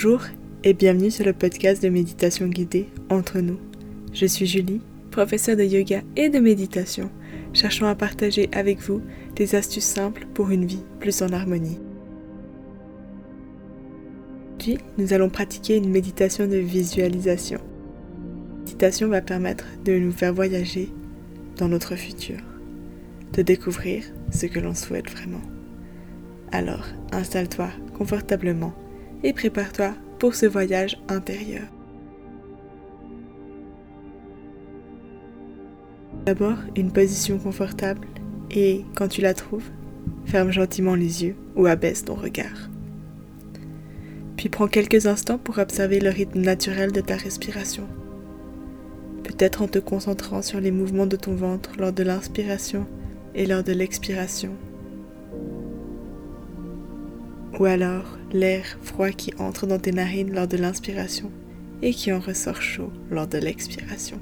Bonjour et bienvenue sur le podcast de méditation guidée Entre nous. Je suis Julie, professeure de yoga et de méditation, cherchant à partager avec vous des astuces simples pour une vie plus en harmonie. Aujourd'hui, nous allons pratiquer une méditation de visualisation. La méditation va permettre de nous faire voyager dans notre futur, de découvrir ce que l'on souhaite vraiment. Alors, installe-toi confortablement et prépare-toi pour ce voyage intérieur. D'abord, une position confortable et, quand tu la trouves, ferme gentiment les yeux ou abaisse ton regard. Puis prends quelques instants pour observer le rythme naturel de ta respiration. Peut-être en te concentrant sur les mouvements de ton ventre lors de l'inspiration et lors de l'expiration ou alors l'air froid qui entre dans tes narines lors de l'inspiration et qui en ressort chaud lors de l'expiration.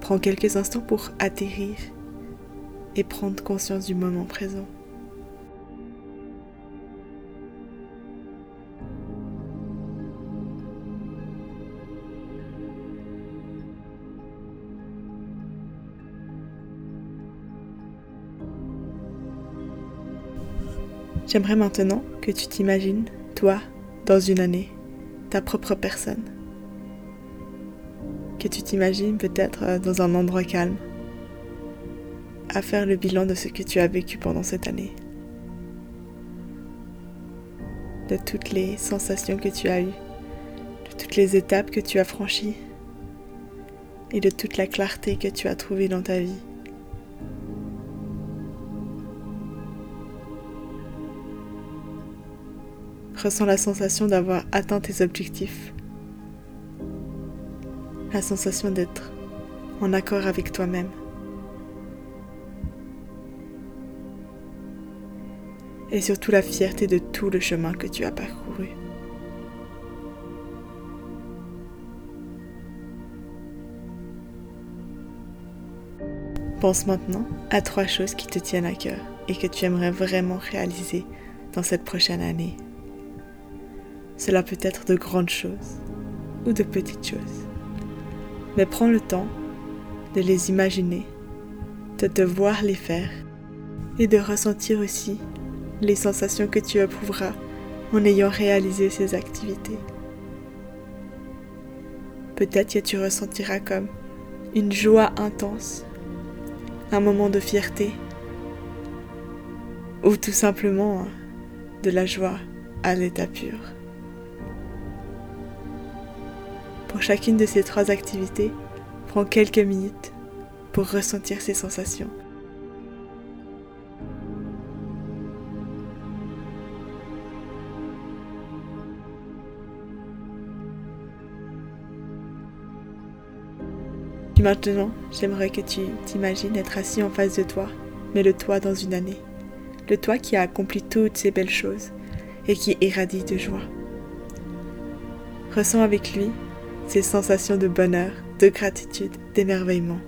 Prends quelques instants pour atterrir et prendre conscience du moment présent. J'aimerais maintenant que tu t'imagines, toi, dans une année, ta propre personne. Que tu t'imagines peut-être euh, dans un endroit calme, à faire le bilan de ce que tu as vécu pendant cette année, de toutes les sensations que tu as eues, de toutes les étapes que tu as franchies et de toute la clarté que tu as trouvée dans ta vie. Ressens la sensation d'avoir atteint tes objectifs. La sensation d'être en accord avec toi-même. Et surtout la fierté de tout le chemin que tu as parcouru. Pense maintenant à trois choses qui te tiennent à cœur et que tu aimerais vraiment réaliser dans cette prochaine année. Cela peut être de grandes choses ou de petites choses. Mais prends le temps de les imaginer, de te voir les faire et de ressentir aussi les sensations que tu éprouveras en ayant réalisé ces activités. Peut-être que tu ressentiras comme une joie intense, un moment de fierté, ou tout simplement de la joie à l'état pur. Pour chacune de ces trois activités, prends quelques minutes pour ressentir ces sensations. Maintenant, j'aimerais que tu t'imagines être assis en face de toi, mais le toi dans une année. Le toi qui a accompli toutes ces belles choses et qui irradie de joie. Ressens avec lui ces sensations de bonheur, de gratitude, d'émerveillement.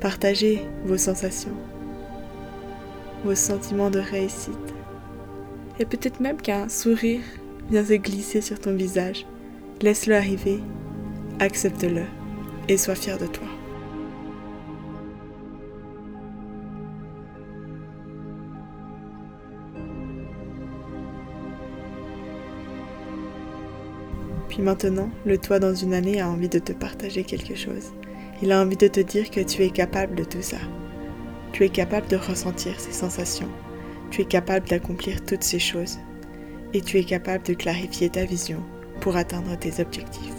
Partagez vos sensations, vos sentiments de réussite. Et peut-être même qu'un sourire vient se glisser sur ton visage. Laisse-le arriver, accepte-le et sois fier de toi. Puis maintenant, le toi dans une année a envie de te partager quelque chose. Il a envie de te dire que tu es capable de tout ça. Tu es capable de ressentir ces sensations. Tu es capable d'accomplir toutes ces choses. Et tu es capable de clarifier ta vision pour atteindre tes objectifs.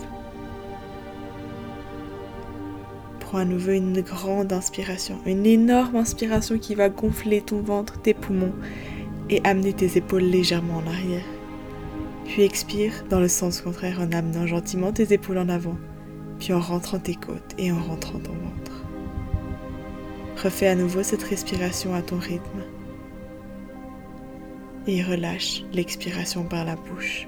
Prends à nouveau une grande inspiration, une énorme inspiration qui va gonfler ton ventre, tes poumons et amener tes épaules légèrement en arrière. Puis expire dans le sens contraire en amenant gentiment tes épaules en avant, puis en rentrant tes côtes et en rentrant ton ventre. Refais à nouveau cette respiration à ton rythme et relâche l'expiration par la bouche.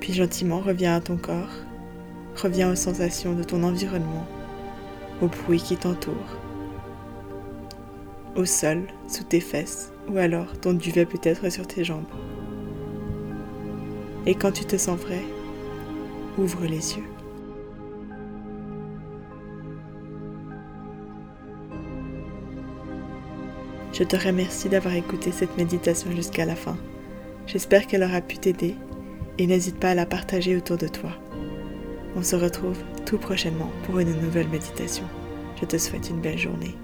Puis gentiment reviens à ton corps, reviens aux sensations de ton environnement, aux bruits qui t'entourent au sol, sous tes fesses, ou alors ton duvet peut être sur tes jambes. Et quand tu te sens vrai, ouvre les yeux. Je te remercie d'avoir écouté cette méditation jusqu'à la fin. J'espère qu'elle aura pu t'aider et n'hésite pas à la partager autour de toi. On se retrouve tout prochainement pour une nouvelle méditation. Je te souhaite une belle journée.